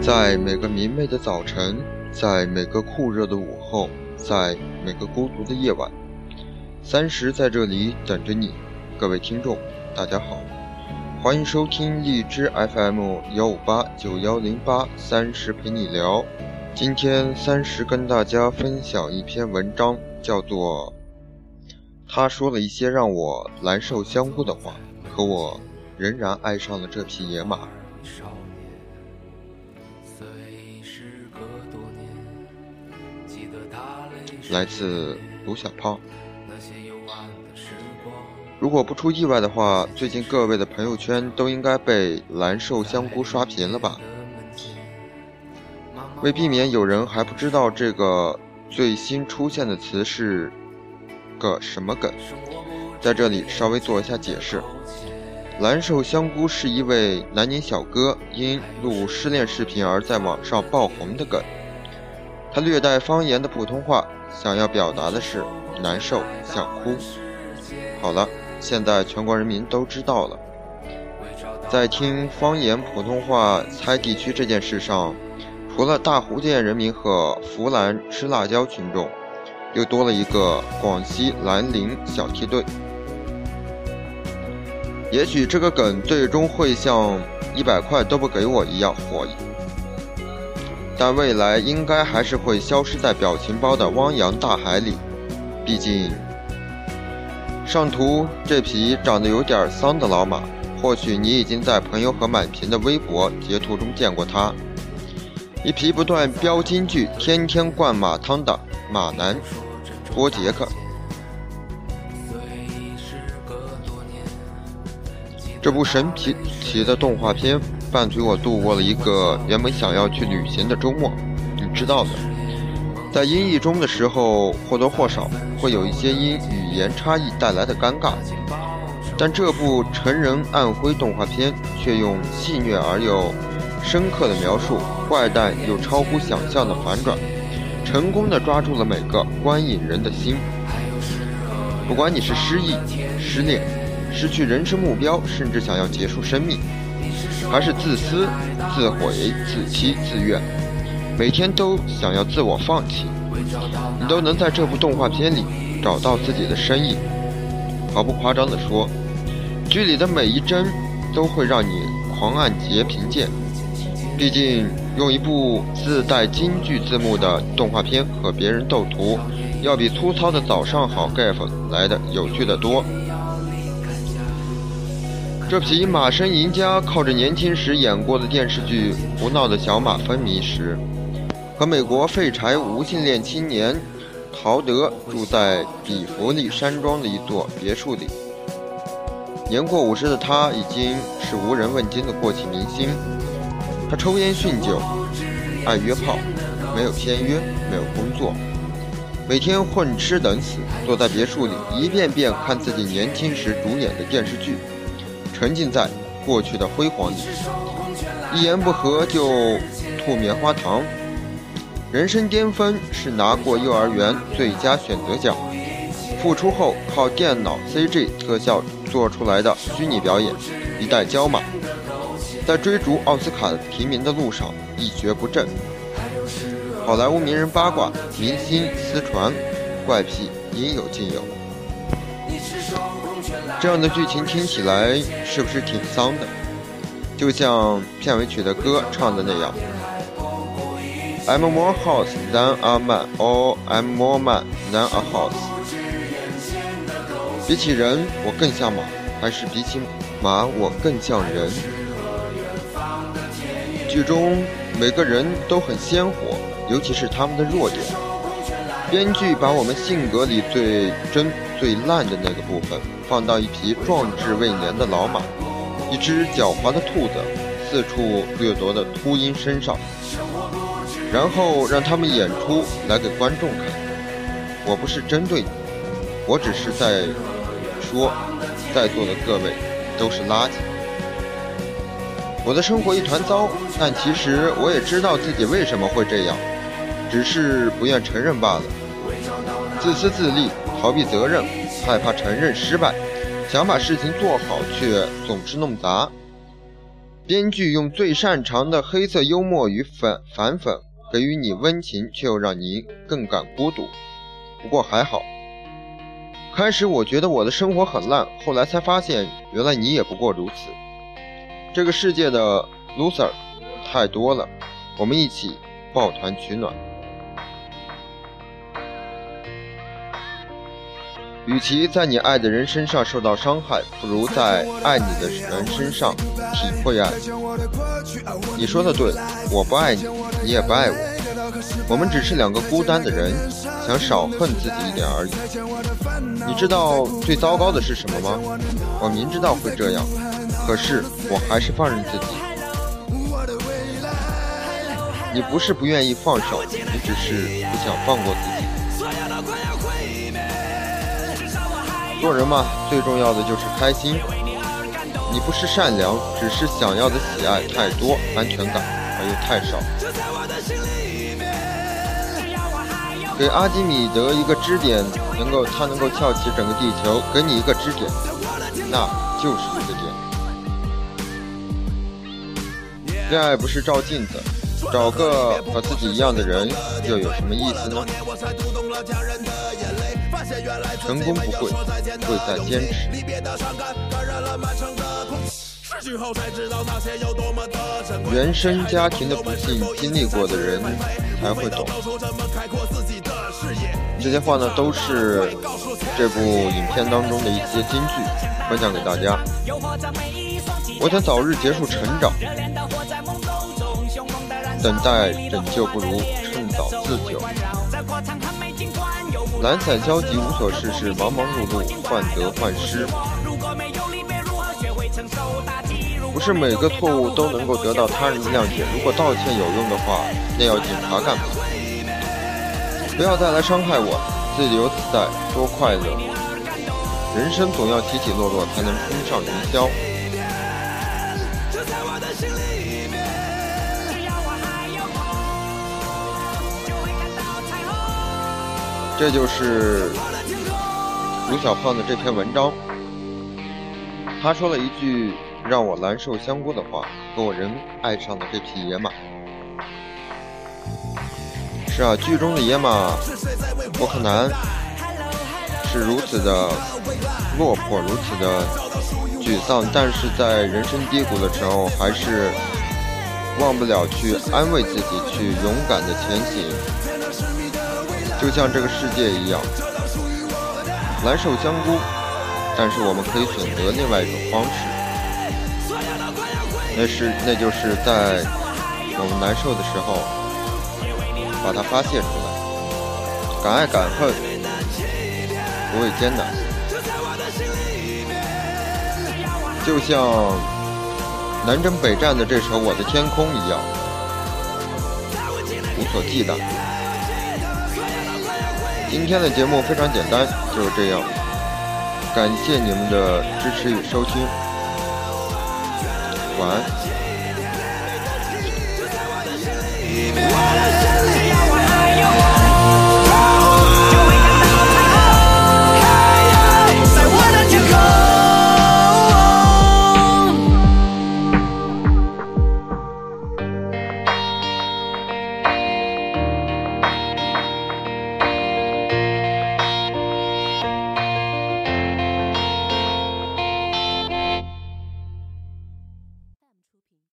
在每个明媚的早晨，在每个酷热的午后，在每个孤独的夜晚，三十在这里等着你。各位听众，大家好，欢迎收听荔枝 FM 幺五八九幺零八三十陪你聊。今天三十跟大家分享一篇文章，叫做《他说了一些让我难受香菇的话，可我仍然爱上了这匹野马》。来自卢小胖。如果不出意外的话，最近各位的朋友圈都应该被蓝瘦香菇刷屏了吧？为避免有人还不知道这个最新出现的词是个什么梗，在这里稍微做一下解释。蓝瘦香菇是一位南宁小哥因录失恋视频而在网上爆红的梗，他略带方言的普通话，想要表达的是难受想哭。好了。现在全国人民都知道了，在听方言普通话猜地区这件事上，除了大福建人民和湖南吃辣椒群众，又多了一个广西南宁小梯队。也许这个梗最终会像一百块都不给我一样火，但未来应该还是会消失在表情包的汪洋大海里，毕竟。上图这匹长得有点丧的老马，或许你已经在朋友和满屏的微博截图中见过他。一匹不断飙金句、天天灌马汤的马男波杰克。这部神奇奇的动画片伴随我度过了一个原本想要去旅行的周末，你知道的。在音译中的时候，或多或少会有一些因语言差异带来的尴尬，但这部成人暗灰动画片却用戏谑而又深刻的描述，怪诞又超乎想象的反转，成功的抓住了每个观影人的心。不管你是失忆、失恋、失去人生目标，甚至想要结束生命，还是自私、自毁、自欺、自怨。每天都想要自我放弃，你都能在这部动画片里找到自己的身影。毫不夸张地说，剧里的每一帧都会让你狂按截屏键。毕竟，用一部自带京剧字幕的动画片和别人斗图，要比粗糙的早上好 gif 来的有趣的多。这匹马身赢家靠着年轻时演过的电视剧《胡闹的小马》风靡时。和美国废柴无性恋青年陶德住在比弗利山庄的一座别墅里。年过五十的他已经是无人问津的过气明星。他抽烟酗酒，爱约炮，没有签约，没有工作，每天混吃等死，坐在别墅里一遍遍看自己年轻时主演的电视剧，沉浸在过去的辉煌里，一言不合就吐棉花糖。人生巅峰是拿过幼儿园最佳选择奖，复出后靠电脑 CG 特效做出来的虚拟表演，一代骄马，在追逐奥斯卡提名的路上一蹶不振。好莱坞名人八卦、明星私传、怪癖应有尽有。这样的剧情听起来是不是挺丧的？就像片尾曲的歌唱的那样。I'm more horse than a man, or I'm more man than a horse。比起人，我更像马，还是比起马，我更像人？剧中每个人都很鲜活，尤其是他们的弱点。编剧把我们性格里最真、最烂的那个部分，放到一匹壮志未年的老马、一只狡猾的兔子、四处掠夺的秃鹰身上。然后让他们演出来给观众看。我不是针对你，我只是在说，在座的各位都是垃圾。我的生活一团糟，但其实我也知道自己为什么会这样，只是不愿承认罢了。自私自利，逃避责任，害怕承认失败，想把事情做好，却总是弄砸。编剧用最擅长的黑色幽默与反反讽，给予你温情，却又让你更感孤独。不过还好，开始我觉得我的生活很烂，后来才发现，原来你也不过如此。这个世界的 loser 太多了，我们一起抱团取暖。与其在你爱的人身上受到伤害，不如在爱你的人身上体会爱。你说的对，我不爱你，你也不爱我，我们只是两个孤单的人，想少恨自己一点而已。你知道最糟糕的是什么吗？我明知道会这样，可是我还是放任自己。你不是不愿意放手，你只是不想放过自己。做人嘛，最重要的就是开心。你不是善良，只是想要的喜爱太多，安全感而又太少。给阿基米德一个支点，能够他能够翘起整个地球。给你一个支点，那就是一个点。恋爱不是照镜子，找个和自己一样的人，又有什么意思呢？成功不会，贵在坚持。原生家庭的不幸经历过的人才会懂。这些话呢，都是这部影片当中的一些金句，分享给大家。我想早日结束成长，等待拯救不如趁早自救。懒散消极无所事事，忙忙碌碌，患得患失。不是每个错误都能够得到他人的谅解。如果道歉有用的话，那要警察干嘛？不要再来伤害我，自由自在多快乐。人生总要起起落落，才能冲上云霄。这就是吴小胖的这篇文章。他说了一句让我蓝瘦香菇的话，和我仍爱上了这匹野马。是啊，剧中的野马沃克南是如此的落魄，如此的沮丧，但是在人生低谷的时候，还是忘不了去安慰自己，去勇敢的前行。就像这个世界一样，难受香菇，但是我们可以选择另外一种方式，那是那就是在我们难受的时候，把它发泄出来，敢爱敢恨，不畏艰难，就像南征北战的这首《我的天空》一样，无所忌惮。今天的节目非常简单，就是这样。感谢你们的支持与收听，晚安。